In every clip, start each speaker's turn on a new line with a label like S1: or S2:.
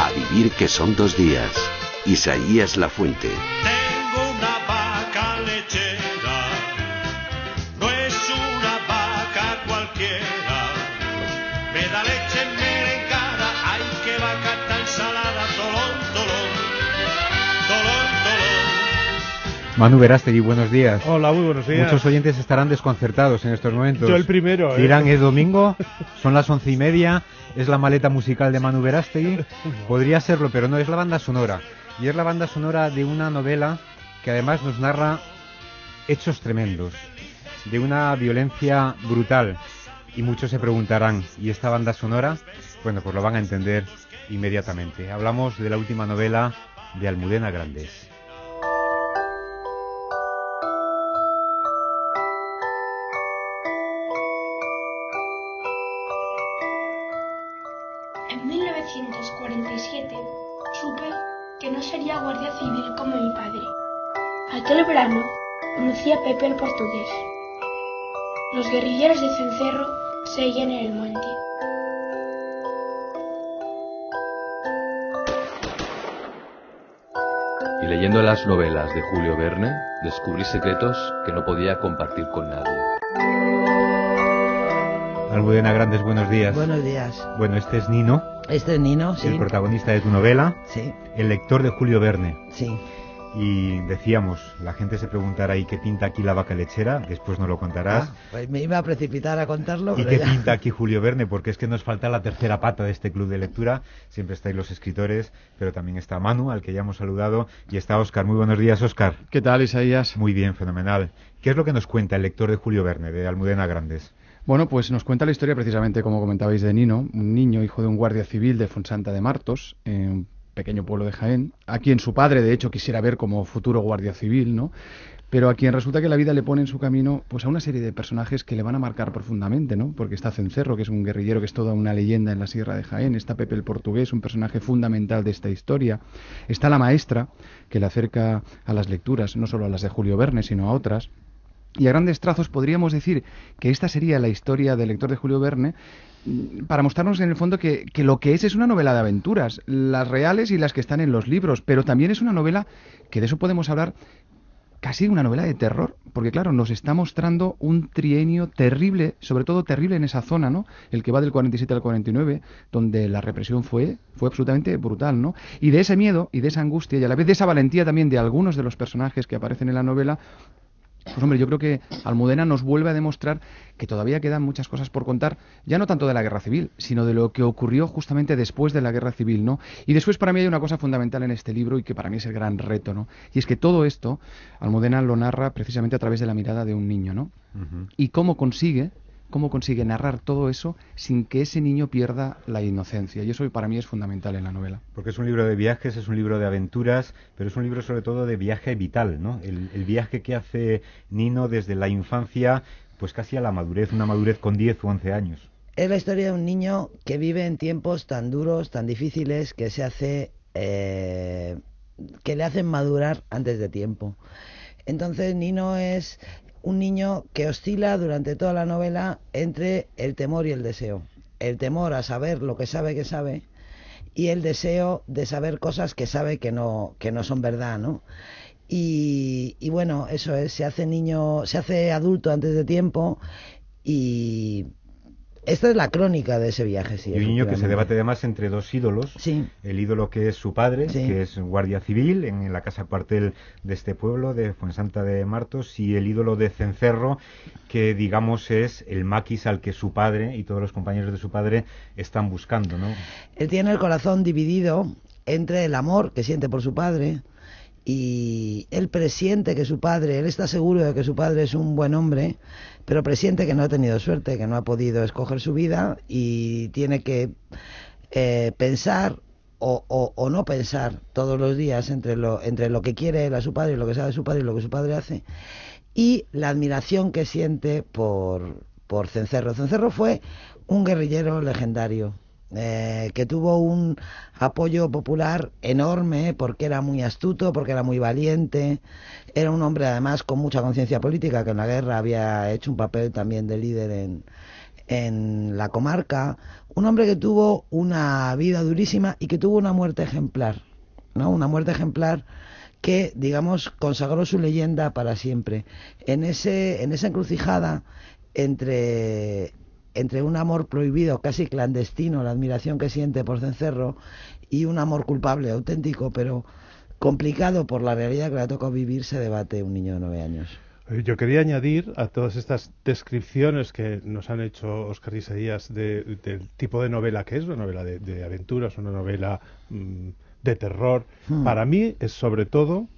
S1: A vivir que son dos días. Isaías La Fuente.
S2: Manu Verástegui, buenos días.
S3: Hola, muy buenos días.
S2: Muchos oyentes estarán desconcertados en estos momentos.
S3: Yo el primero, ¿eh?
S2: Dirán, es domingo, son las once y media, es la maleta musical de Manu Verástegui. Podría serlo, pero no, es la banda sonora. Y es la banda sonora de una novela que además nos narra hechos tremendos, de una violencia brutal. Y muchos se preguntarán, ¿y esta banda sonora? Bueno, pues lo van a entender inmediatamente. Hablamos de la última novela de Almudena Grandes.
S4: 1947 supe que no sería guardia civil como mi padre. Aquel verano conocí a Pepe el portugués. Los guerrilleros de Cencerro seguían en el monte.
S5: Y leyendo las novelas de Julio Verne, descubrí secretos que no podía compartir con nadie.
S2: Almudena Grandes, buenos días.
S6: Buenos días.
S2: Bueno, este es Nino,
S6: Este es Nino, sí.
S2: el protagonista de tu novela,
S6: Sí,
S2: el lector de Julio Verne.
S6: sí.
S2: Y decíamos, la gente se preguntará, ¿y qué pinta aquí la vaca lechera? Después nos lo contarás.
S6: Ah, pues me iba a precipitar a contarlo,
S2: ¿Y qué
S6: ya.
S2: pinta aquí Julio Verne? Porque es que nos falta la tercera pata de este club de lectura. Siempre estáis los escritores, pero también está Manu, al que ya hemos saludado, y está Óscar. Muy buenos días, Óscar.
S3: ¿Qué tal, Isaías?
S2: Muy bien, fenomenal. ¿Qué es lo que nos cuenta el lector de Julio Verne, de Almudena Grandes?
S7: Bueno, pues nos cuenta la historia precisamente, como comentabais, de Nino, un niño hijo de un guardia civil de Fonsanta de Martos, en un pequeño pueblo de Jaén, a quien su padre, de hecho, quisiera ver como futuro guardia civil, ¿no? Pero a quien resulta que la vida le pone en su camino pues a una serie de personajes que le van a marcar profundamente, ¿no? Porque está Cencerro, que es un guerrillero que es toda una leyenda en la Sierra de Jaén, está Pepe el Portugués, un personaje fundamental de esta historia, está la maestra, que le acerca a las lecturas, no solo a las de Julio Verne, sino a otras, y a grandes trazos podríamos decir que esta sería la historia del lector de Julio Verne mm, para mostrarnos en el fondo que, que lo que es es una novela de aventuras, las reales y las que están en los libros, pero también es una novela que de eso podemos hablar casi una novela de terror, porque claro, nos está mostrando un trienio terrible, sobre todo terrible en esa zona, ¿no? El que va del 47 al 49, donde la represión fue fue absolutamente brutal, ¿no? Y de ese miedo y de esa angustia y a la vez de esa valentía también de algunos de los personajes que aparecen en la novela, pues hombre, yo creo que Almudena nos vuelve a demostrar que todavía quedan muchas cosas por contar, ya no tanto de la guerra civil, sino de lo que ocurrió justamente después de la guerra civil, ¿no? Y después para mí hay una cosa fundamental en este libro y que para mí es el gran reto, ¿no? Y es que todo esto Almudena lo narra precisamente a través de la mirada de un niño, ¿no? Y cómo consigue cómo consigue narrar todo eso sin que ese niño pierda la inocencia. Y eso para mí es fundamental en la novela.
S2: Porque es un libro de viajes, es un libro de aventuras, pero es un libro sobre todo de viaje vital, ¿no? El, el viaje que hace Nino desde la infancia, pues casi a la madurez, una madurez con 10 o 11 años.
S6: Es la historia de un niño que vive en tiempos tan duros, tan difíciles, que se hace. eh, que le hacen madurar antes de tiempo. Entonces, Nino es un niño que oscila durante toda la novela entre el temor y el deseo. El temor a saber lo que sabe que sabe y el deseo de saber cosas que sabe que no, que no son verdad, ¿no? Y, y bueno, eso es, se hace niño, se hace adulto antes de tiempo y esta es la crónica de ese viaje, sí.
S2: y un niño que se debate además entre dos ídolos.
S6: Sí.
S2: El ídolo que es su padre,
S6: Sí.
S2: que es guardia civil en la casa cuartel de este pueblo, de Fuensanta de Martos, y el ídolo de Cencerro, que digamos es el maquis al que su padre y todos los compañeros de su padre están buscando, ¿no?
S6: Él tiene el corazón dividido entre el amor que siente por su padre y él presiente que su padre, él está seguro de que su padre es un buen hombre, pero presiente que no ha tenido suerte, que no ha podido escoger su vida y tiene que eh, pensar o, no pensar todos los días entre lo, entre lo que quiere él a su padre, lo que sabe su padre y lo que su padre hace, y la admiración que siente por, por Cencerro. Cencerro fue un guerrillero legendario. Eh, que tuvo un apoyo popular enorme porque era muy astuto, porque era muy valiente, era un hombre además con mucha conciencia política que en la guerra había hecho un papel también de líder en, en la comarca, un hombre que tuvo una vida durísima y que tuvo una muerte ejemplar, ¿no? Una muerte ejemplar que, digamos, consagró su leyenda para siempre. En, ese, en esa encrucijada entre, entre un amor prohibido, casi clandestino, la admiración que siente por Cencerro, y un amor culpable, auténtico, pero complicado por la realidad que le ha tocado vivir, se debate un niño de nueve años.
S3: Eh, Yo quería añadir a todas estas descripciones que nos han hecho Oscar Isaías de, del tipo de novela que es, una novela de, de aventuras, una novela mm, de terror.
S6: Hmm.
S3: Para mí es sobre todo,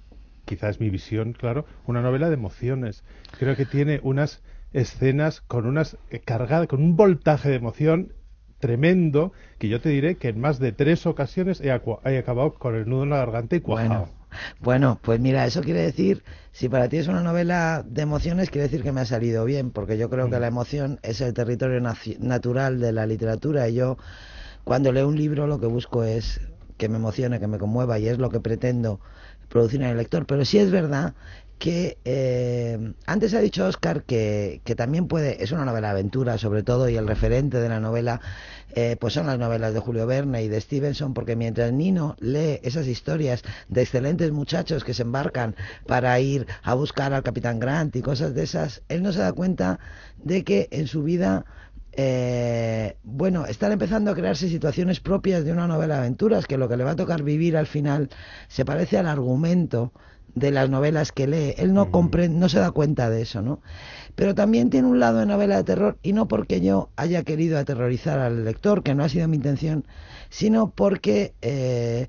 S3: quizás es mi visión, claro, una novela de emociones. Creo que tiene unas escenas con unas eh, cargadas, con un voltaje de emoción tremendo que yo te diré que en más de tres ocasiones he, he acabado con el nudo en la garganta y cuajado.
S6: Bueno, bueno, pues mira, eso quiere decir, si para ti es una novela de emociones, quiere decir que me ha salido bien, porque yo creo que la emoción es el territorio natural de la literatura y yo cuando leo un libro lo que busco es que me emocione, que me conmueva y es lo que pretendo producir en el lector. Pero sí es verdad que eh, antes ha dicho Oscar que, que también puede, es una novela de aventura sobre todo y el referente de la novela eh, pues son las novelas de Julio Verne y de Stevenson porque mientras Nino lee esas historias de excelentes muchachos que se embarcan para ir a buscar al Capitán Grant y cosas de esas, él no se da cuenta de que en su vida eh, bueno, están empezando a crearse situaciones propias de una novela de aventuras, que lo que le va a tocar vivir al final se parece al argumento de las novelas que lee. Él no comprende, no se da cuenta de eso, ¿no? Pero también tiene un lado de novela de terror, y no porque yo haya querido aterrorizar al lector, que no ha sido mi intención, sino porque eh,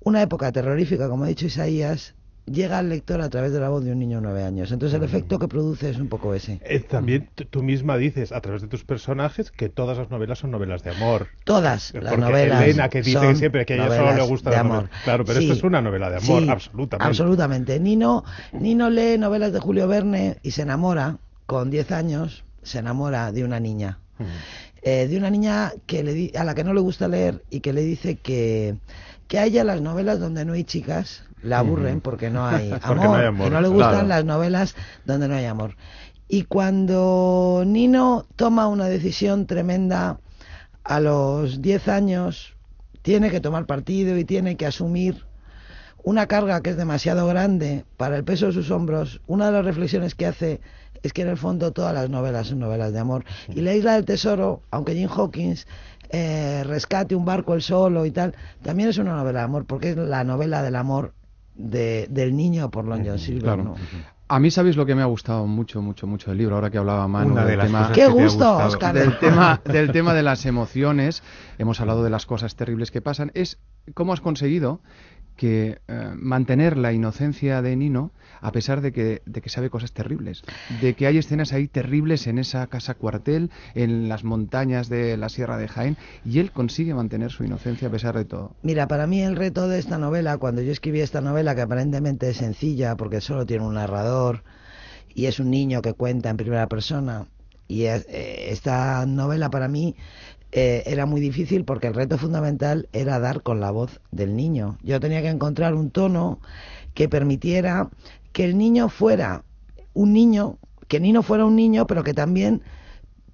S6: una época terrorífica, como ha dicho Isaías, llega al lector a través de la voz de un niño de nueve años. Entonces el efecto que produce es un poco ese.
S3: Eh, también tú misma dices a través de tus personajes que todas las novelas son novelas de amor.
S6: Todas
S3: Eh,
S6: las
S3: Porque
S6: novelas
S3: Elena que dice siempre que a ella solo le gusta
S6: de
S3: la
S6: amor.
S3: novela. Claro, pero
S6: Sí,
S3: esto es una novela de amor,
S6: sí,
S3: absolutamente.
S6: Absolutamente. Nino, Nino lee novelas de Julio Verne y se enamora, con 10 años, se enamora de una niña. Eh, de una niña que le a la que no le gusta leer y que le dice que, que a ella las novelas donde no hay chicas la aburren porque no hay amor,
S3: Porque no hay amor,
S6: que no le gustan
S3: claro.
S6: las novelas donde no hay amor. Y cuando Nino toma una decisión tremenda a los 10 años, tiene que tomar partido y tiene que asumir una carga que es demasiado grande para el peso de sus hombros, una de las reflexiones que hace es que en el fondo todas las novelas son novelas de amor. Y La Isla del Tesoro, aunque Jim Hawkins eh, rescate un barco él solo y tal, también es una novela de amor, porque es la novela del amor de- del niño por Long John Silver.
S7: Claro.
S6: ¿no?
S7: A mí sabéis lo que me ha gustado mucho, mucho, mucho del libro, ahora que hablaba Manu
S2: Una de
S7: del
S2: las
S7: tema...
S2: cosas
S6: ¡Qué
S2: que te ha
S6: gusto. Oscar!
S7: del tema del tema de las emociones hemos hablado de las cosas terribles que pasan es cómo has conseguido que eh, mantener la inocencia de Nino a pesar de que, de que sabe cosas terribles de que hay escenas ahí terribles en esa casa cuartel en las montañas de la Sierra de Jaén y él consigue mantener su inocencia a pesar de todo.
S6: Mira, para mí el reto de esta novela, cuando yo escribí esta novela, que aparentemente es sencilla porque solo tiene un narrador y es un niño que cuenta en primera persona, y eh, esta novela para mí eh, era muy difícil porque el reto fundamental era dar con la voz del niño. Yo tenía que encontrar un tono que permitiera que el niño fuera un niño, que Nino fuera un niño, pero que también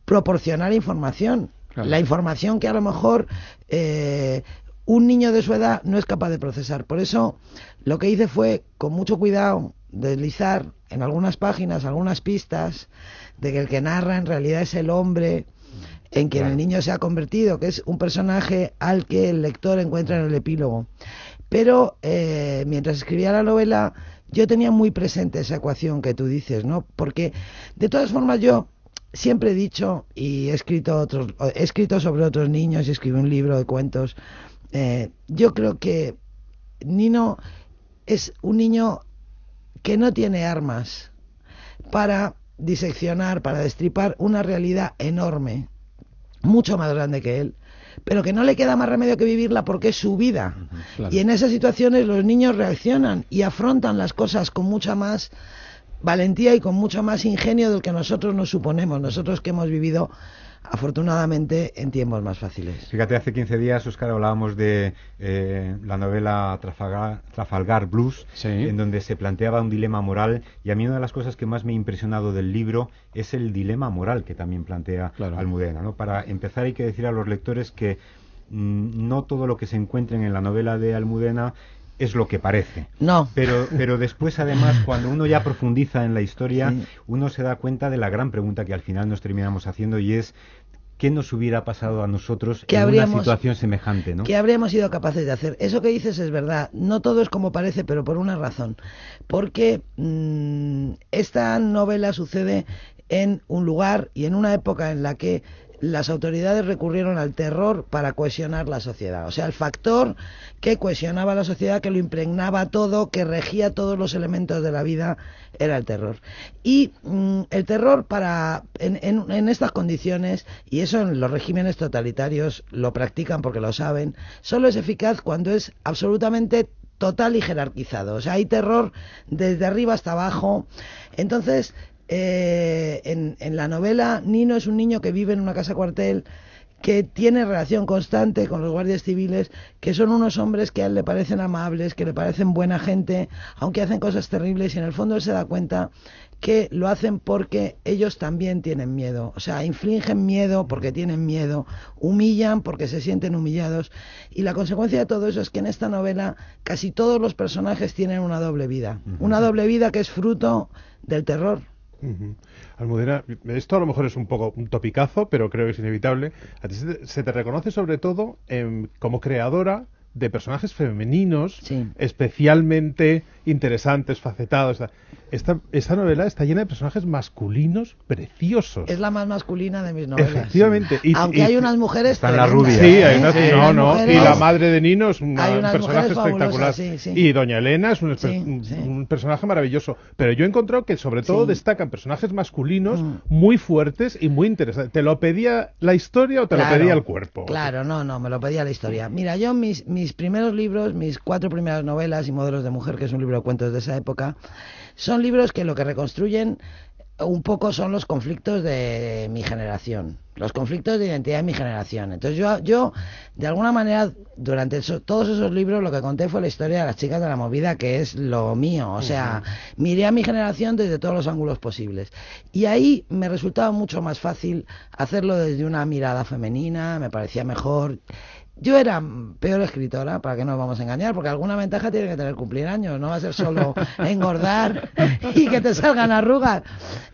S6: proporcionara información.
S7: Claro.
S6: La información que a lo mejor eh, un niño de su edad no es capaz de procesar. Por eso lo que hice fue, con mucho cuidado, deslizar en algunas páginas algunas pistas de que el que narra en realidad es el hombre en quien el niño se ha convertido, que es un personaje al que el lector encuentra en el epílogo. Pero eh, mientras escribía la novela, yo tenía muy presente esa ecuación que tú dices, ¿no? Porque de todas formas yo siempre he dicho y he escrito otros, he escrito sobre otros niños y escribí un libro de cuentos. Eh, yo creo que Nino es un niño que no tiene armas para diseccionar, para destripar una realidad enorme, mucho más grande que él, pero que no le queda más remedio que vivirla porque es su vida.
S7: claro.
S6: Y en esas situaciones los niños reaccionan y afrontan las cosas con mucha más valentía y con mucho más ingenio del que nosotros nos suponemos, nosotros que hemos vivido afortunadamente en tiempos más fáciles.
S2: Fíjate, hace 15 días, Oscar, hablábamos de eh, la novela Trafalgar, Trafalgar Blues,
S7: Sí.
S2: en donde se planteaba un dilema moral, y a mí una de las cosas que más me ha impresionado del libro es el dilema moral que también plantea
S7: Claro.
S2: Almudena. ¿no? Para empezar, hay que decir a los lectores que mm, no todo lo que se encuentren en la novela de Almudena es lo que parece.
S6: No.
S2: Pero, pero después, además, cuando uno ya profundiza en la historia,
S6: Sí.
S2: uno se da cuenta de la gran pregunta que al final nos terminamos haciendo y es ¿qué nos hubiera pasado a nosotros
S6: ¿Qué
S2: en
S6: habríamos-
S2: una situación semejante? ¿no?
S6: ¿Qué habríamos sido capaces de hacer? Eso que dices es verdad. No todo es como parece, pero por una razón. Porque mm, esta novela sucede en un lugar y en una época en la que las autoridades recurrieron al terror para cohesionar la sociedad. O sea, el factor que cohesionaba la sociedad, que lo impregnaba todo, que regía todos los elementos de la vida, era el terror. Y mm, el terror para en, en- en estas condiciones, y eso en los regímenes totalitarios lo practican porque lo saben, solo es eficaz cuando es absolutamente total y jerarquizado. O sea, hay terror desde arriba hasta abajo. Entonces, eh, en, en la novela, Nino es un niño que vive en una casa cuartel que tiene relación constante con los guardias civiles, que son unos hombres que a él le parecen amables, que le parecen buena gente, aunque hacen cosas terribles y en el fondo él se da cuenta que lo hacen porque ellos también tienen miedo, o sea, infligen miedo porque tienen miedo, humillan porque se sienten humillados y la consecuencia de todo eso es que en esta novela casi todos los personajes tienen una doble vida, una doble vida que es fruto del terror.
S3: Ujú. Almudena, esto a lo mejor es un poco un topicazo, pero creo que es inevitable. A ti se te, reconoce sobre todo como creadora de personajes femeninos
S6: Sí.
S3: especialmente interesantes, facetados. Esta, esta novela está llena de personajes masculinos preciosos.
S6: Es la más masculina de mis novelas.
S3: Efectivamente. Y-
S6: Aunque
S3: y-
S6: hay unas mujeres
S2: Están las rubias.
S3: Sí, hay una,
S6: Hay
S3: no,
S6: unas
S3: no,
S6: mujeres-
S3: y la madre de Nino es un
S6: unas
S3: personaje espectacular.
S6: fabulosas, sí, sí.
S3: Y Doña Elena es un, un-
S6: sí.
S3: un personaje maravilloso. Pero yo he encontrado que sobre todo
S6: Sí.
S3: destacan personajes masculinos
S6: Mm.
S3: muy fuertes y muy interesantes. ¿Te lo pedía la historia o te
S6: Claro,
S3: lo pedía el cuerpo?
S6: Claro, no, no, me lo pedía la historia. Mira, yo mis, mis primeros libros, mis cuatro primeras novelas y Modelos de Mujer, que es un libro de cuentos de esa época, son libros que lo que reconstruyen un poco son los conflictos de mi generación, los conflictos de identidad de mi generación. Entonces yo, yo de alguna manera, durante eso- todos esos libros lo que conté fue la historia de las chicas de la movida, que es lo mío. O sea, miré a mi generación desde todos los ángulos posibles. Y ahí me resultaba mucho más fácil hacerlo desde una mirada femenina, me parecía mejor. Yo era peor escritora, para que no nos vamos a engañar, porque alguna ventaja tiene que tener cumplir años, no va a ser solo engordar y que te salgan arrugas.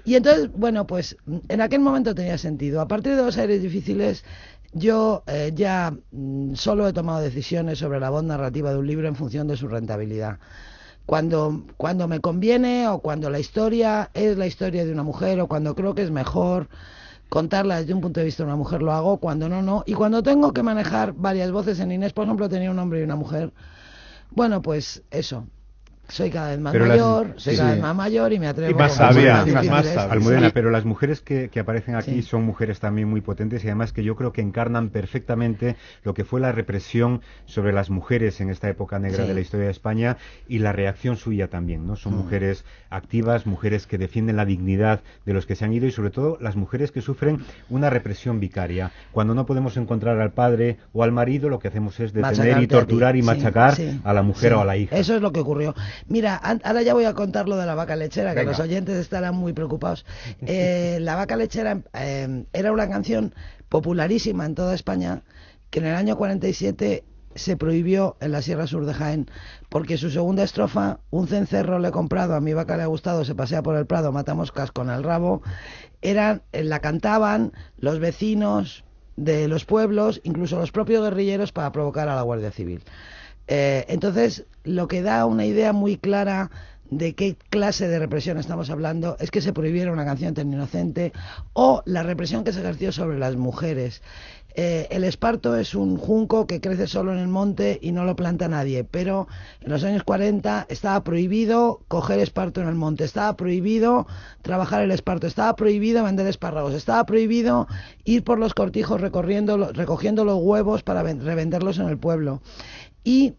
S6: Y entonces, bueno, pues en aquel momento tenía sentido. A partir de los aires difíciles, yo eh, ya mm, solo he tomado decisiones sobre la voz narrativa de un libro en función de su rentabilidad. Cuando, cuando me conviene o cuando la historia es la historia de una mujer o cuando creo que es mejor contarla desde un punto de vista de una mujer lo hago, cuando no, no. Y cuando tengo que manejar varias voces en Inés, por ejemplo, tenía un hombre y una mujer, bueno, pues eso. Soy cada vez más
S2: Pero las-
S6: mayor, soy
S2: sí.
S6: cada vez más mayor y me atrevo
S3: Y más sabia,
S6: más
S3: y más
S6: difíciles.
S3: sabia.
S2: Almudena,
S6: Sí.
S2: pero las mujeres que, que aparecen aquí
S6: Sí.
S2: son mujeres también muy potentes y además que yo creo que encarnan perfectamente lo que fue la represión sobre las mujeres en esta época negra
S6: Sí.
S2: de la historia de España y la reacción suya también, ¿no? Son
S6: Mm.
S2: mujeres activas, mujeres que defienden la dignidad de los que se han ido y sobre todo las mujeres que sufren una represión vicaria. Cuando no podemos encontrar al padre o al marido, lo que hacemos es detener y
S6: Machacarte
S2: torturar y
S6: Sí,
S2: machacar
S6: sí,
S2: a la mujer
S6: sí.
S2: o a la hija.
S6: Eso es lo que ocurrió. Mira, ahora ya voy a contar lo de la vaca lechera, que
S2: Venga.
S6: los oyentes estarán muy preocupados. Eh, la vaca lechera eh, era una canción popularísima en toda España, que en el año 47 se prohibió en la Sierra Sur de Jaén, porque su segunda estrofa, un cencerro le he comprado, a mi vaca le ha gustado, se pasea por el prado, mata moscas con el rabo, eran, eh, la cantaban los vecinos de los pueblos, incluso los propios guerrilleros, para provocar a la Guardia Civil. Eh, entonces, lo que da una idea muy clara de qué clase de represión estamos hablando es que se prohibiera una canción tan inocente o la represión que se ejerció sobre las mujeres. Eh, el esparto es un junco que crece solo en el monte y no lo planta nadie, pero en los años 40 estaba prohibido coger esparto en el monte, estaba prohibido trabajar el esparto, estaba prohibido vender espárragos, estaba prohibido ir por los cortijos recorriendo, recogiendo los huevos para ven- revenderlos en el pueblo. Y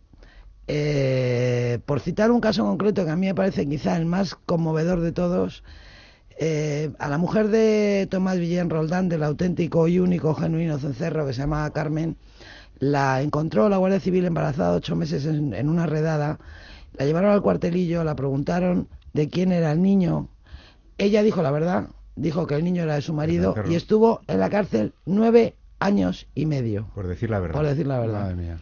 S6: eh, por citar un caso concreto que a mí me parece quizá el más conmovedor de todos, eh, a la mujer de Tomás Villén Roldán, del auténtico y único genuino cencerro que se llamaba Carmen, la encontró la Guardia Civil embarazada ocho meses en, en una redada, la llevaron al cuartelillo, la preguntaron de quién era el niño. Ella dijo la verdad, dijo que el niño era de su marido y estuvo en la cárcel nueve años y medio.
S2: Por decir la verdad.
S6: Por decir la verdad.
S7: Madre mía.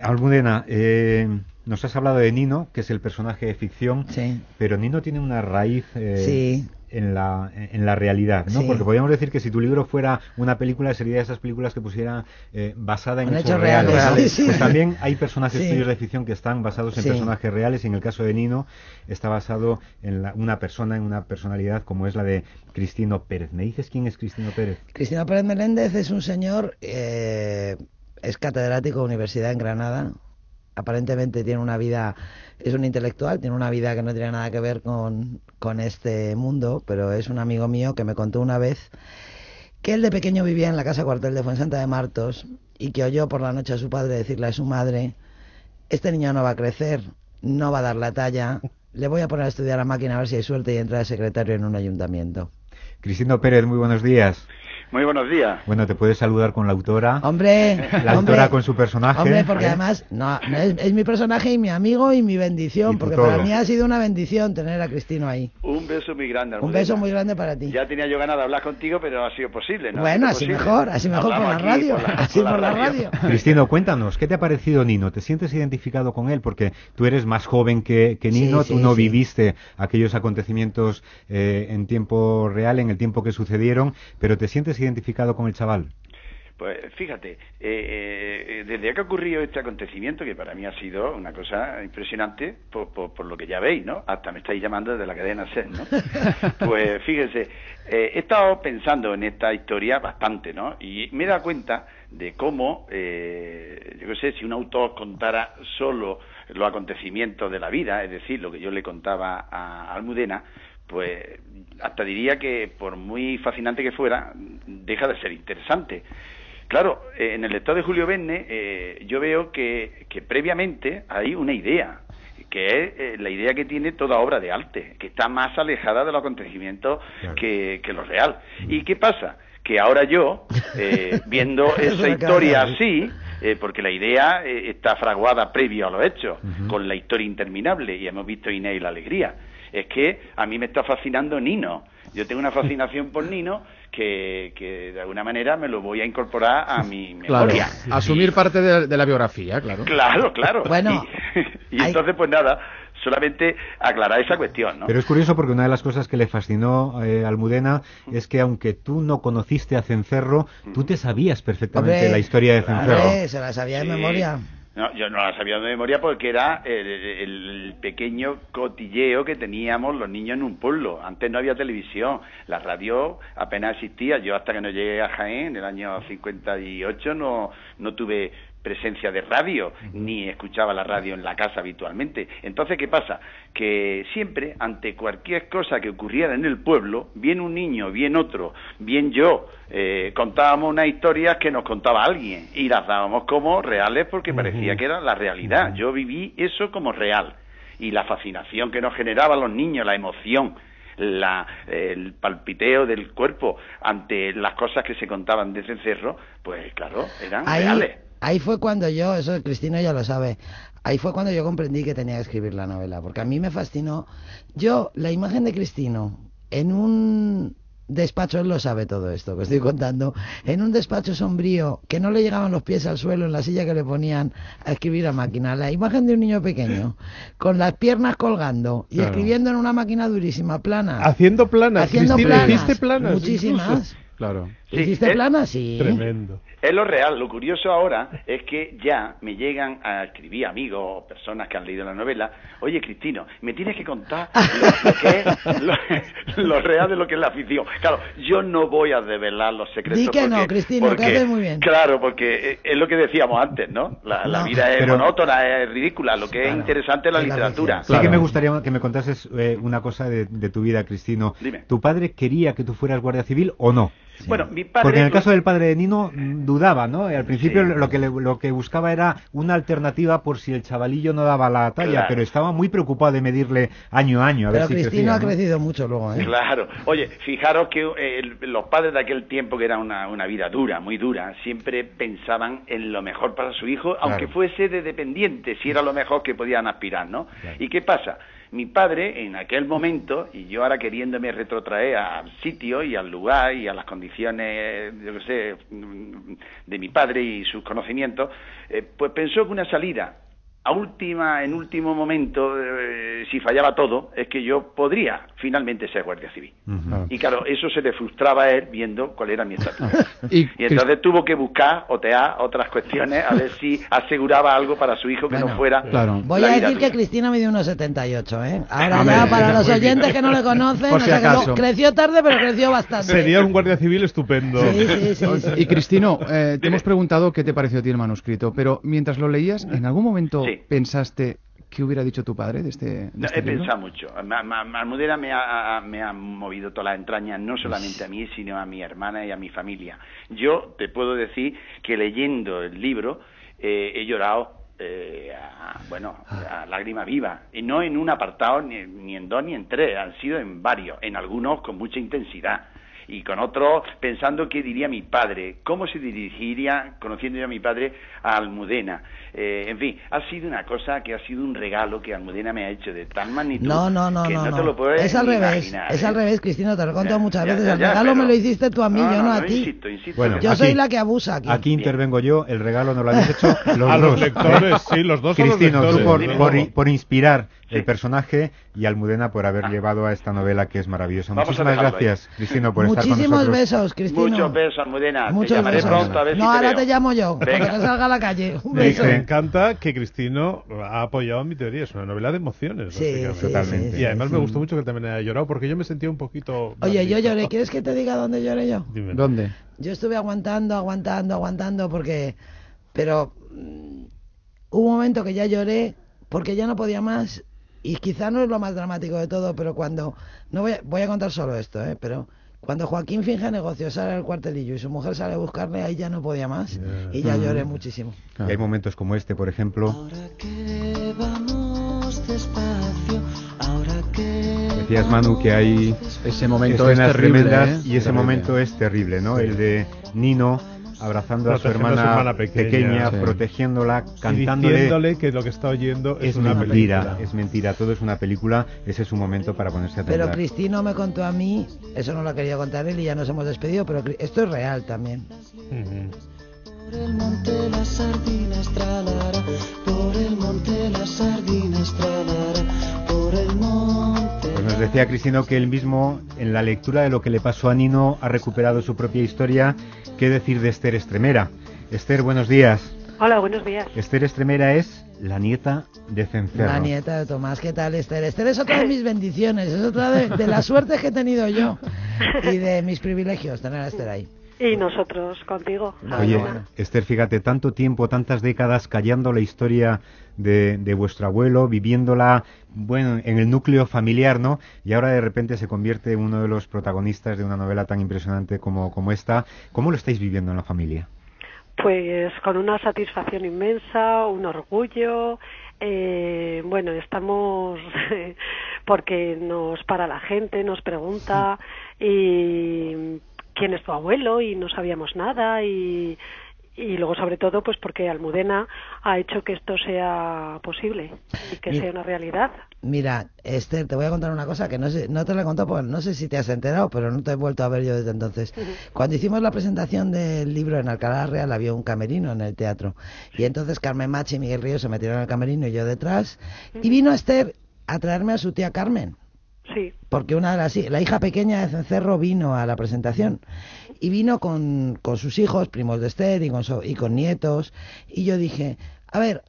S2: Almudena, eh, nos has hablado de Nino, que es el personaje de ficción,
S6: Sí.
S2: pero Nino tiene una raíz eh,
S6: Sí.
S2: en, la, en la realidad, ¿no?
S6: Sí.
S2: Porque podríamos decir que si tu libro fuera una película, sería de esas películas que pusiera eh, basada en hechos
S6: hechos
S2: reales. Pues también hay personajes tuyos de ficción que están basados en personajes reales y en el caso de Nino está basado en la- una persona, en una personalidad como es la de Cristino Pérez. ¿Me dices quién es Cristino Pérez?
S6: Cristina Pérez Meléndez es un señor, eh, es catedrático de universidad en Granada. Aparentemente tiene una vida, es un intelectual, tiene una vida que no tiene nada que ver con, con este mundo, pero es un amigo mío que me contó una vez que él de pequeño vivía en la casa cuartel de Fuensanta de Martos y que oyó por la noche a su padre decirle a su madre, este niño no va a crecer, no va a dar la talla, le voy a poner a estudiar a máquina a ver si hay suerte y entra de secretario en un ayuntamiento.
S2: Cristino Pérez, muy buenos días.
S8: Muy buenos días.
S2: Bueno, te puedes saludar con la autora.
S6: Hombre,
S2: La
S6: hombre,
S2: autora con su personaje.
S6: Hombre, porque
S2: ¿eh?
S6: además no, no es, es mi personaje y mi amigo y mi bendición,
S2: Y
S6: porque
S2: todo.
S6: para mí ha sido una bendición tener a Cristino ahí.
S8: Un beso muy grande.
S6: Un beso muy grande para ti.
S8: Ya tenía yo ganas de hablar contigo, pero no ha sido posible. ¿no?
S6: bueno, así mejor, así mejor por la
S8: aquí
S6: radio, así por la radio.
S2: Cristino, cuéntanos, ¿qué te ha parecido Nino? ¿Te sientes identificado con él? Porque tú eres más joven que, que Nino,
S6: sí,
S2: tú no
S6: sí.
S2: viviste aquellos acontecimientos eh, en tiempo real, en el tiempo que sucedieron, pero ¿te sientes identificado con el chaval?
S8: Pues fíjate, eh, eh, desde que ha ocurrido este acontecimiento, que para mí ha sido una cosa impresionante, por, por- por lo que ya veis, ¿no? Hasta me estáis llamando desde la cadena SER, ¿no? Pues fíjense, eh, he estado pensando en esta historia bastante, ¿no? Y me he dado cuenta de cómo, eh, yo qué sé, si un autor contara solo los acontecimientos de la vida, es decir, lo que yo le contaba a Almudena, pues hasta diría que por muy fascinante que fuera, deja de ser interesante. Claro, eh, en el lector de Julio Verne eh, yo veo que, que previamente hay una idea, que es eh, la idea que tiene toda obra de arte, que está más alejada de los acontecimientos
S2: Claro.
S8: que, que lo real. ¿Y qué pasa? Que ahora yo, eh, viendo esa historia así, eh, porque la idea eh, está fraguada previo a los hechos, con la historia interminable, y hemos visto Inés y la alegría, es que a mí me está fascinando Nino. Yo tengo una fascinación por Nino que, que de alguna manera me lo voy a incorporar a mi
S7: Claro,
S8: memoria.
S7: asumir parte de, de la biografía, claro.
S8: Claro, claro.
S6: Bueno,
S8: y, entonces, pues nada, solamente aclarar esa cuestión, ¿no?
S2: Pero es curioso porque una de las cosas que le fascinó eh, a Almudena es que aunque tú no conociste a Cencerro, tú te sabías perfectamente
S6: Hombre,
S2: la historia de Cencerro.
S6: se la sabía de
S8: Sí.
S6: memoria.
S8: No, yo no la sabía de memoria porque era el, pequeño cotilleo que teníamos los niños en un pueblo. Antes no había televisión, la radio apenas existía. Yo hasta que no llegué a Jaén, en el año 58, no, no tuve presencia de radio, ni escuchaba la radio en la casa habitualmente. Entonces, ¿qué pasa? Que siempre, ante cualquier cosa que ocurriera en el pueblo, bien un niño, bien otro, bien yo, eh, contábamos unas historias que nos contaba alguien y las dábamos como reales porque parecía que era la realidad. Yo viví eso como real y la fascinación que nos generaba a los niños, la emoción, la, el palpiteo del cuerpo ante las cosas que se contaban desde el cerro, pues claro, eran
S6: Ahí,
S8: reales.
S6: Ahí fue cuando yo, eso Cristina ya lo sabe, ahí fue cuando yo comprendí que tenía que escribir la novela, porque a mí me fascinó. Yo, la imagen de Cristino en un despacho, él lo sabe todo esto que estoy contando, en un despacho sombrío, que no le llegaban los pies al suelo en la silla que le ponían a escribir a máquina, la imagen de un niño pequeño, con las piernas colgando y
S3: Claro.
S6: escribiendo en una máquina durísima, plana.
S3: Haciendo planas.
S6: Haciendo
S3: Cristina,
S6: planas,
S3: ¿hiciste planas?
S6: muchísimas.
S3: incluso?
S7: Claro.
S8: Sí,
S6: ¿Hiciste planas? Sí.
S3: Tremendo.
S8: Es lo real. Lo curioso ahora es que ya me llegan a escribir amigos o personas que han leído la novela. Oye, Cristino, me tienes que contar lo, lo que es lo, lo real de lo que es la afición. Claro, yo no voy a develar los secretos.
S6: Di que no,
S8: porque-
S6: Cristino, que
S8: porque-
S6: haces muy bien.
S8: Claro, porque eh, es lo que decíamos antes, ¿no? La, la
S6: No.
S8: vida es
S2: Pero-
S8: monótona, es ridícula. Lo que es
S6: Claro,
S8: interesante es la
S6: es la
S8: literatura.
S6: ficción.
S2: Sí que me gustaría que me contases eh, una cosa de, de tu vida, Cristino.
S8: Dime.
S2: ¿Tu padre quería que tú fueras guardia civil o no?
S8: Bueno, mi padre...
S2: Porque en el caso del padre de Nino mm, dudaba, ¿no? Al principio
S8: Sí.
S2: lo que le- lo que buscaba era una alternativa por si el chavalillo no daba la talla,
S8: Claro.
S2: pero estaba muy preocupado de medirle año a año a ver
S6: Pero
S2: si
S6: Cristina
S2: crecía,
S6: ha
S2: ¿no?
S6: crecido mucho luego, ¿eh?
S8: Claro. Oye, fijaros que eh, el- los padres de aquel tiempo, que era una, una vida dura, muy dura, siempre pensaban en lo mejor para su hijo, aunque fuese de dependiente, si era lo mejor que podían aspirar, ¿no? ¿Y qué pasa? Mi padre, en aquel momento, y yo ahora queriéndome retrotraer al sitio y al lugar y a las condiciones, yo qué sé, mm, de mi padre y sus conocimientos, eh, pues pensó que una salida a última, en último momento, eh, si fallaba todo, es que yo podría finalmente ser guardia civil.
S2: Ujú.
S8: Y claro, eso se le frustraba a él viendo cuál era mi estatus.
S7: Y,
S8: Y entonces tuvo que buscar, otear otras cuestiones, a ver si aseguraba algo para su hijo que no fuera.
S7: Claro.
S6: Voy a decir que. Cristina mide unos 78, ¿eh? Ahora ya, para los
S7: bien.
S6: oyentes que no le conocen,
S7: Por si
S6: o sea que
S7: acaso.
S6: no- creció tarde, pero creció bastante.
S3: Sería un guardia civil estupendo.
S6: Sí, sí, sí, sí.
S7: Y Cristino, eh, te hemos preguntado qué te pareció a ti el manuscrito, pero mientras lo leías, ¿en algún momento
S8: Sí.
S7: pensaste qué hubiera dicho tu padre de este, de
S8: No,
S7: este
S8: he
S7: libro?
S8: pensado mucho. Almudena me ha, me ha movido todas las entrañas, no solamente a mí, sino a mi hermana y a mi familia. Yo te puedo decir que leyendo el libro eh, he llorado, eh, a- bueno, a lágrima viva. Y no en un apartado, ni, ni en dos, ni en tres, han sido en varios, en algunos con mucha intensidad. Y con otros pensando qué diría mi padre, cómo se dirigiría, conociendo yo a mi padre, a Almudena. Eh, en fin, ha sido una cosa que ha sido un regalo que Almudena me ha hecho de tal magnitud
S6: No, no, no,
S8: que
S6: no.
S8: no,
S6: no.
S8: te lo puedes
S6: es al revés,
S8: imaginar,
S6: es
S8: ¿eh?
S6: al revés, Cristina, te lo he contado
S8: Ya,
S6: muchas
S8: ya,
S6: veces.
S8: ya,
S6: el regalo me
S8: pero-
S6: lo hiciste tú a mí,
S8: No,
S6: yo no,
S8: no,
S6: a
S8: no,
S6: ti.
S8: insisto, insisto.
S2: Bueno,
S6: yo
S2: aquí-
S6: soy la que abusa aquí.
S2: Aquí intervengo yo, el regalo nos lo habéis hecho los
S3: A
S2: dos.
S3: los lectores, sí, los dos
S2: Cristino, tú por, por, por inspirar
S8: Sí.
S2: el personaje y Almudena por haber llevado a esta novela que es maravillosa.
S8: Vamos
S2: Muchísimas
S8: dejarlo ahí.
S2: gracias, Cristino, por estar con
S6: Muchísimos
S2: nosotros.
S6: besos, Cristina.
S8: Muchos besos, Almudena.
S6: Muchos
S8: te llamaré
S6: besos.
S8: pronto a ver si
S6: no,
S8: te
S6: ahora
S8: veo.
S6: te llamo yo,
S8: Venga.
S6: cuando que salga a la calle. Un
S3: Me,
S6: beso.
S3: me encanta que Cristino ha apoyado mi teoría. Es una novela de emociones.
S6: Sí, sí,
S2: Totalmente.
S6: sí,
S3: Y además
S6: sí.
S3: me gustó mucho que él también haya llorado porque yo me sentía un poquito.
S6: Oye, yo lloré. ¿Quieres que te diga dónde lloré yo?
S3: Dime.
S7: ¿Dónde?
S6: Yo estuve aguantando, aguantando, aguantando porque... Pero mm, hubo un momento que ya lloré porque ya no podía más y quizá no es lo más dramático de todo, pero cuando... No voy a, voy a contar solo esto, ¿eh? Pero cuando Joaquín finge negocio, sale al cuartelillo y su mujer sale a buscarle, ahí ya no podía más y ya lloré muchísimo.
S2: Y hay momentos como este, por ejemplo. Decías, Manu, que hay
S7: Ese momento es terrible,
S2: tremendas
S7: ¿eh?
S2: y ese
S7: Terrible.
S2: momento es terrible, ¿no? El de Nino abrazando a su
S3: Protegiendo a su
S2: hermana,
S3: hermana pequeña.
S2: pequeña,
S7: Sí.
S2: protegiéndola,
S3: Y
S2: cantándole.
S3: diciéndole que lo que está oyendo es,
S2: Es
S3: una
S2: mentira,
S3: película.
S2: es mentira, todo es una película, ese es un momento para ponerse a
S6: Pero
S2: temblar.
S6: Cristino me contó a mí, eso no lo quería contar él y ya nos hemos despedido, pero esto es real también.
S3: Ujú.
S2: Pues nos decía Cristino que él mismo, en la lectura de lo que le pasó a Nino, ha recuperado su propia historia. ¿Qué decir de Esther Estremera? Esther, buenos días.
S9: Hola, buenos días.
S2: Esther Estremera es la nieta de Cencerro.
S6: La nieta de Tomás, ¿qué tal Esther? Esther es otra de mis bendiciones, es otra de, de las suertes que he tenido yo y de mis privilegios tener a Esther ahí.
S9: Y nosotros contigo.
S2: Oye,
S9: Bueno.
S2: Esther, fíjate, tanto tiempo, tantas décadas callando la historia de, de vuestro abuelo, viviéndola, bueno, en el núcleo familiar, ¿no? Y ahora de repente se convierte en uno de los protagonistas de una novela tan impresionante como, como esta. ¿Cómo lo estáis viviendo en la familia?
S9: Pues con una satisfacción inmensa, un orgullo. eh, bueno, estamos porque nos para la gente, nos pregunta y quién es tu abuelo y no sabíamos nada y y luego sobre todo pues porque Almudena ha hecho que esto sea posible y que
S6: Mira.
S9: sea una realidad.
S6: Mira, Esther, te voy a contar una cosa que no sé, no te la he contado porque no sé si te has enterado, pero no te he vuelto a ver yo desde entonces. Cuando hicimos la presentación del libro en Alcalá Real había un camerino en el teatro y entonces Carmen Machi y Miguel Ríos se metieron en el camerino y yo detrás y vino Esther a traerme a su tía Carmen.
S9: Sí,
S6: porque una de las la hija pequeña de Cencerro vino a la presentación y vino con, con sus hijos, primos de Esther y con, so- y con nietos y yo dije, a ver,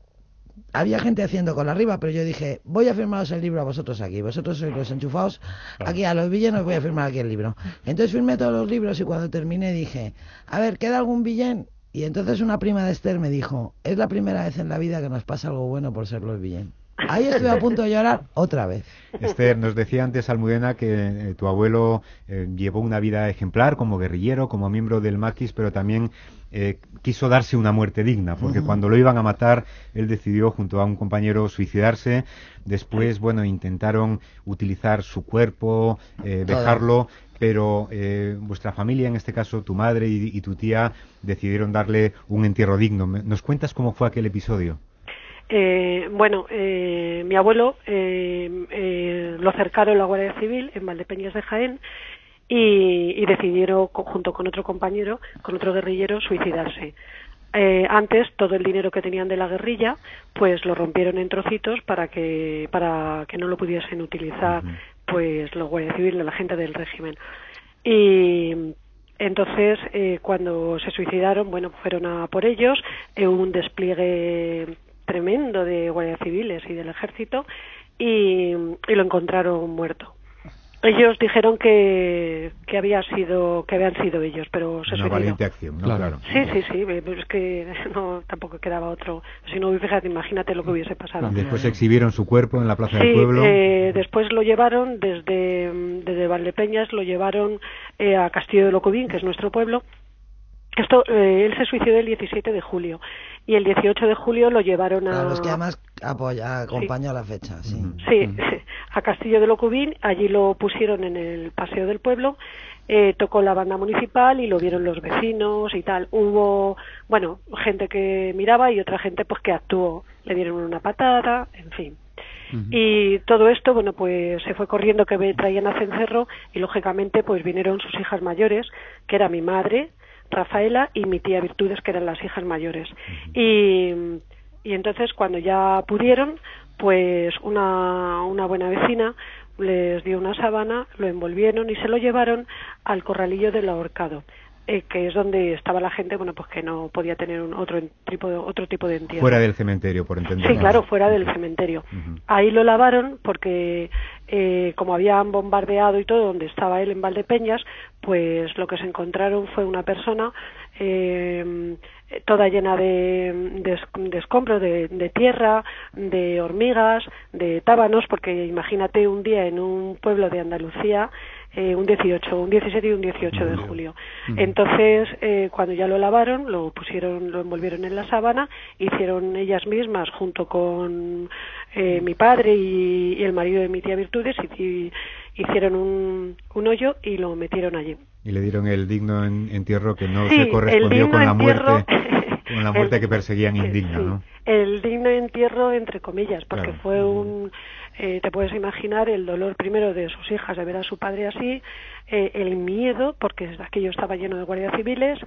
S6: había gente haciendo con arriba, pero yo dije, voy a firmaros el libro a vosotros aquí, vosotros sois los enchufados, aquí a los villanos voy a firmar aquí el libro. Entonces firmé todos los libros y cuando terminé dije, a ver, ¿queda algún villén? Y entonces una prima de Esther me dijo, es la primera vez en la vida que nos pasa algo bueno por ser los villén. Ahí estuve a punto de llorar otra vez.
S2: Esther, nos decía antes Almudena que eh, tu abuelo eh, llevó una vida ejemplar como guerrillero, como miembro del maquis, pero también eh, quiso darse una muerte digna, porque cuando lo iban a matar, él decidió junto a un compañero suicidarse. Después, bueno, intentaron utilizar su cuerpo, eh, dejarlo, pero eh, vuestra familia, en este caso tu madre y, y tu tía, decidieron darle un entierro digno. ¿Nos cuentas cómo fue aquel episodio?
S9: Eh, bueno, eh, mi abuelo eh, eh, lo cercaron la Guardia Civil en Valdepeñas de Jaén y, y decidieron, junto con otro compañero, con otro guerrillero, suicidarse. Eh, antes todo el dinero que tenían de la guerrilla, pues lo rompieron en trocitos para que para que no lo pudiesen utilizar, pues los guardias civiles, la gente del régimen. Y entonces, eh, cuando se suicidaron, bueno, fueron a por ellos, eh, hubo un despliegue tremendo de guardias civiles y del ejército y, y lo encontraron muerto. Ellos dijeron que, que había sido que habían sido ellos, pero se
S2: Una valiente acción, ¿no? Claro.
S9: Sí, sí, sí, pero es que no tampoco quedaba otro. Si no, fíjate, imagínate lo que hubiese pasado.
S2: Después exhibieron su cuerpo en la plaza
S9: Sí,
S2: del pueblo.
S9: eh, después lo llevaron desde, desde Valdepeñas, lo llevaron eh, a Castillo de Locubín, que es nuestro pueblo. Esto, eh, él se suicidó el 17 de julio y el 18 de julio lo llevaron a...
S6: Claro, es que además apoya, acompaña la fecha, sí.
S9: Sí, a Castillo de Locubín, allí lo pusieron en el paseo del pueblo, eh, tocó la banda municipal y lo vieron los vecinos y tal. Hubo, bueno, gente que miraba y otra gente pues que actuó, le dieron una patada, en fin. Y todo esto, bueno, pues se fue corriendo que traían a cencerro y lógicamente pues vinieron sus hijas mayores, que era mi madre, Rafaela, y mi tía Virtudes, que eran las hijas mayores. Y, y entonces cuando ya pudieron, pues una, una buena vecina les dio una sábana, lo envolvieron y se lo llevaron al corralillo del ahorcado. Eh, que es donde estaba la gente, bueno, pues que no podía tener un otro tipo de, otro tipo de entierro.
S2: Fuera del cementerio, por entender.
S9: Sí, claro, fuera del cementerio. Ahí lo lavaron porque eh, como habían bombardeado y todo donde estaba él en Valdepeñas, pues lo que se encontraron fue una persona eh, toda llena de, de, esc- de escombros, de, de tierra, de hormigas, de tábanos, porque imagínate un día en un pueblo de Andalucía, eh, un 18, un 17 y un 18 de julio. Entonces, eh, cuando ya lo lavaron, lo pusieron, lo envolvieron en la sábana, hicieron ellas mismas, junto con eh, mi padre y, y el marido de mi tía Virtudes, y, y hicieron un, un hoyo y lo metieron allí.
S2: Y le dieron el digno en- entierro que no
S9: Sí,
S2: se correspondió con la
S9: entierro-
S2: muerte, con la muerte
S9: el-
S2: que perseguían indigna, ¿no?
S9: El digno entierro, entre comillas, porque
S2: Claro.
S9: fue un. Eh, te puedes imaginar el dolor primero de sus hijas de ver a su padre así, eh, el miedo, porque aquello estaba lleno de guardias civiles,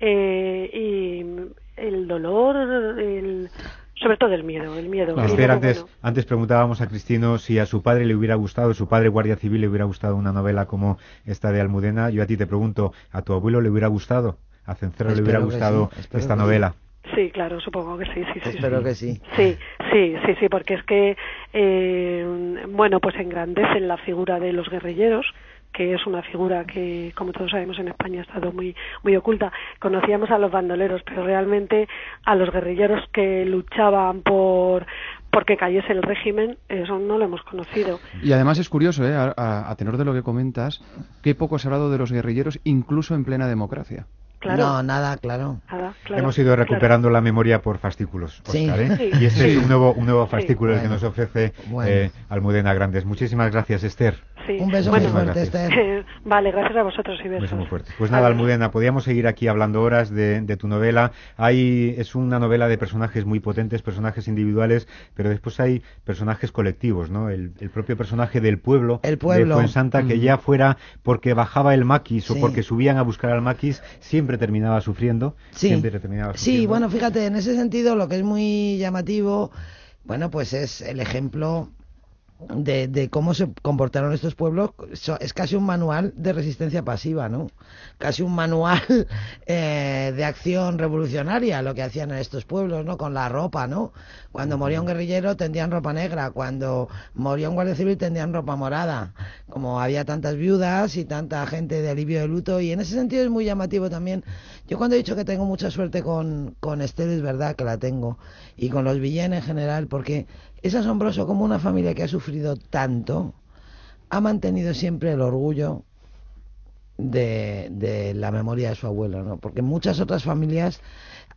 S9: eh, y el dolor, el, sobre todo el miedo, el miedo. Luego,
S2: antes,
S9: bueno,
S2: antes preguntábamos a Cristino si a su padre le hubiera gustado, su padre guardia civil le hubiera gustado una novela como esta de Almudena. Yo a ti te pregunto, ¿a tu abuelo le hubiera gustado? ¿A Cencerro le hubiera gustado
S6: sí,
S2: esta novela?
S9: Sí, claro, supongo que sí, sí, sí.
S6: Espero
S9: sí.
S6: que sí.
S9: Sí, sí, sí, sí, porque es que, eh, bueno, pues engrandecen la figura de los guerrilleros, que es una figura que, como todos sabemos, en España ha estado muy, muy oculta. Conocíamos a los bandoleros, pero realmente a los guerrilleros que luchaban por porque cayese el régimen, eso no lo hemos conocido.
S7: Y además es curioso, ¿eh? a, a- a tenor de lo que comentas, qué poco se ha hablado de los guerrilleros incluso en plena democracia.
S9: Claro.
S6: No, nada, claro.
S9: Nada, claro,
S2: Hemos ido
S9: claro.
S2: recuperando la memoria por fascículos,
S6: Sí.
S2: ¿eh?
S9: Sí.
S2: Y este
S7: Sí.
S2: es un nuevo, un nuevo
S9: Sí.
S2: fascículo el que nos ofrece
S6: Bueno.
S2: eh, Almudena Grandes. Muchísimas gracias, Esther.
S9: Sí.
S6: Un beso
S9: Bueno,
S6: muy fuerte,
S2: gracias.
S6: Esther.
S9: vale, gracias a vosotros y
S2: Un
S9: besos.
S2: beso muy fuerte. Pues nada. Almudena, podríamos seguir aquí hablando horas de, de tu novela. Hay, es una novela de personajes muy potentes, personajes individuales, pero después hay personajes colectivos, ¿no? El, el propio personaje del pueblo,
S6: El pueblo.
S2: de Fuensanta, que ya fuera porque bajaba el maquis o
S6: Sí.
S2: porque subían a buscar al maquis, siempre terminaba sufriendo.
S6: Sí.
S2: Siempre terminaba
S6: Sí,
S2: sufriendo.
S6: bueno, fíjate, en ese sentido lo que es muy llamativo, bueno, pues es el ejemplo de, de cómo se comportaron estos pueblos. Es casi un manual de resistencia pasiva, ¿no? Casi un manual eh, de acción revolucionaria, lo que hacían en estos pueblos, ¿no? Con la ropa, ¿no? Cuando moría un guerrillero tendían ropa negra, cuando moría un guardia civil tendían ropa morada. Como había tantas viudas y tanta gente de alivio de luto, y en ese sentido es muy llamativo también. Yo cuando he dicho que tengo mucha suerte con, con Esther, es verdad que la tengo, y con los villanos en general, porque Es asombroso cómo una familia que ha sufrido tanto ha mantenido siempre el orgullo de, de la memoria de su abuelo, ¿no? Porque muchas otras familias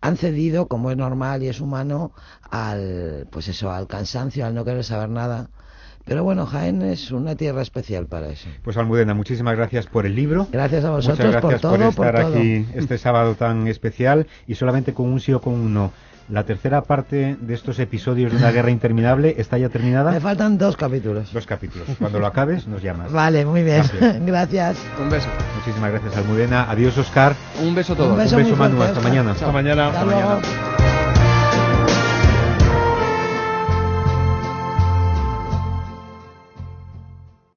S6: han cedido, como es normal y es humano, al, pues eso, al cansancio, al no querer saber nada. Pero bueno, Jaén es una tierra especial para eso.
S2: Pues Almudena, muchísimas gracias por el libro.
S6: Gracias a vosotros
S2: Muchas gracias
S6: por todo, por
S2: estar
S6: todo.
S2: aquí este sábado tan especial y solamente con un sí o con un no. La tercera parte de estos episodios de una guerra interminable está ya terminada.
S6: Me faltan dos capítulos.
S2: Dos capítulos. Cuando lo acabes, nos llamas.
S6: Vale, muy bien.
S2: Gracias.
S6: Gracias.
S7: Un beso.
S2: Muchísimas gracias, Almudena. Adiós, Oscar.
S7: Un beso a todos.
S6: Un beso
S2: Un beso, Manu.
S6: fuerte,
S2: Hasta mañana.
S3: Hasta mañana.
S6: Hasta luego.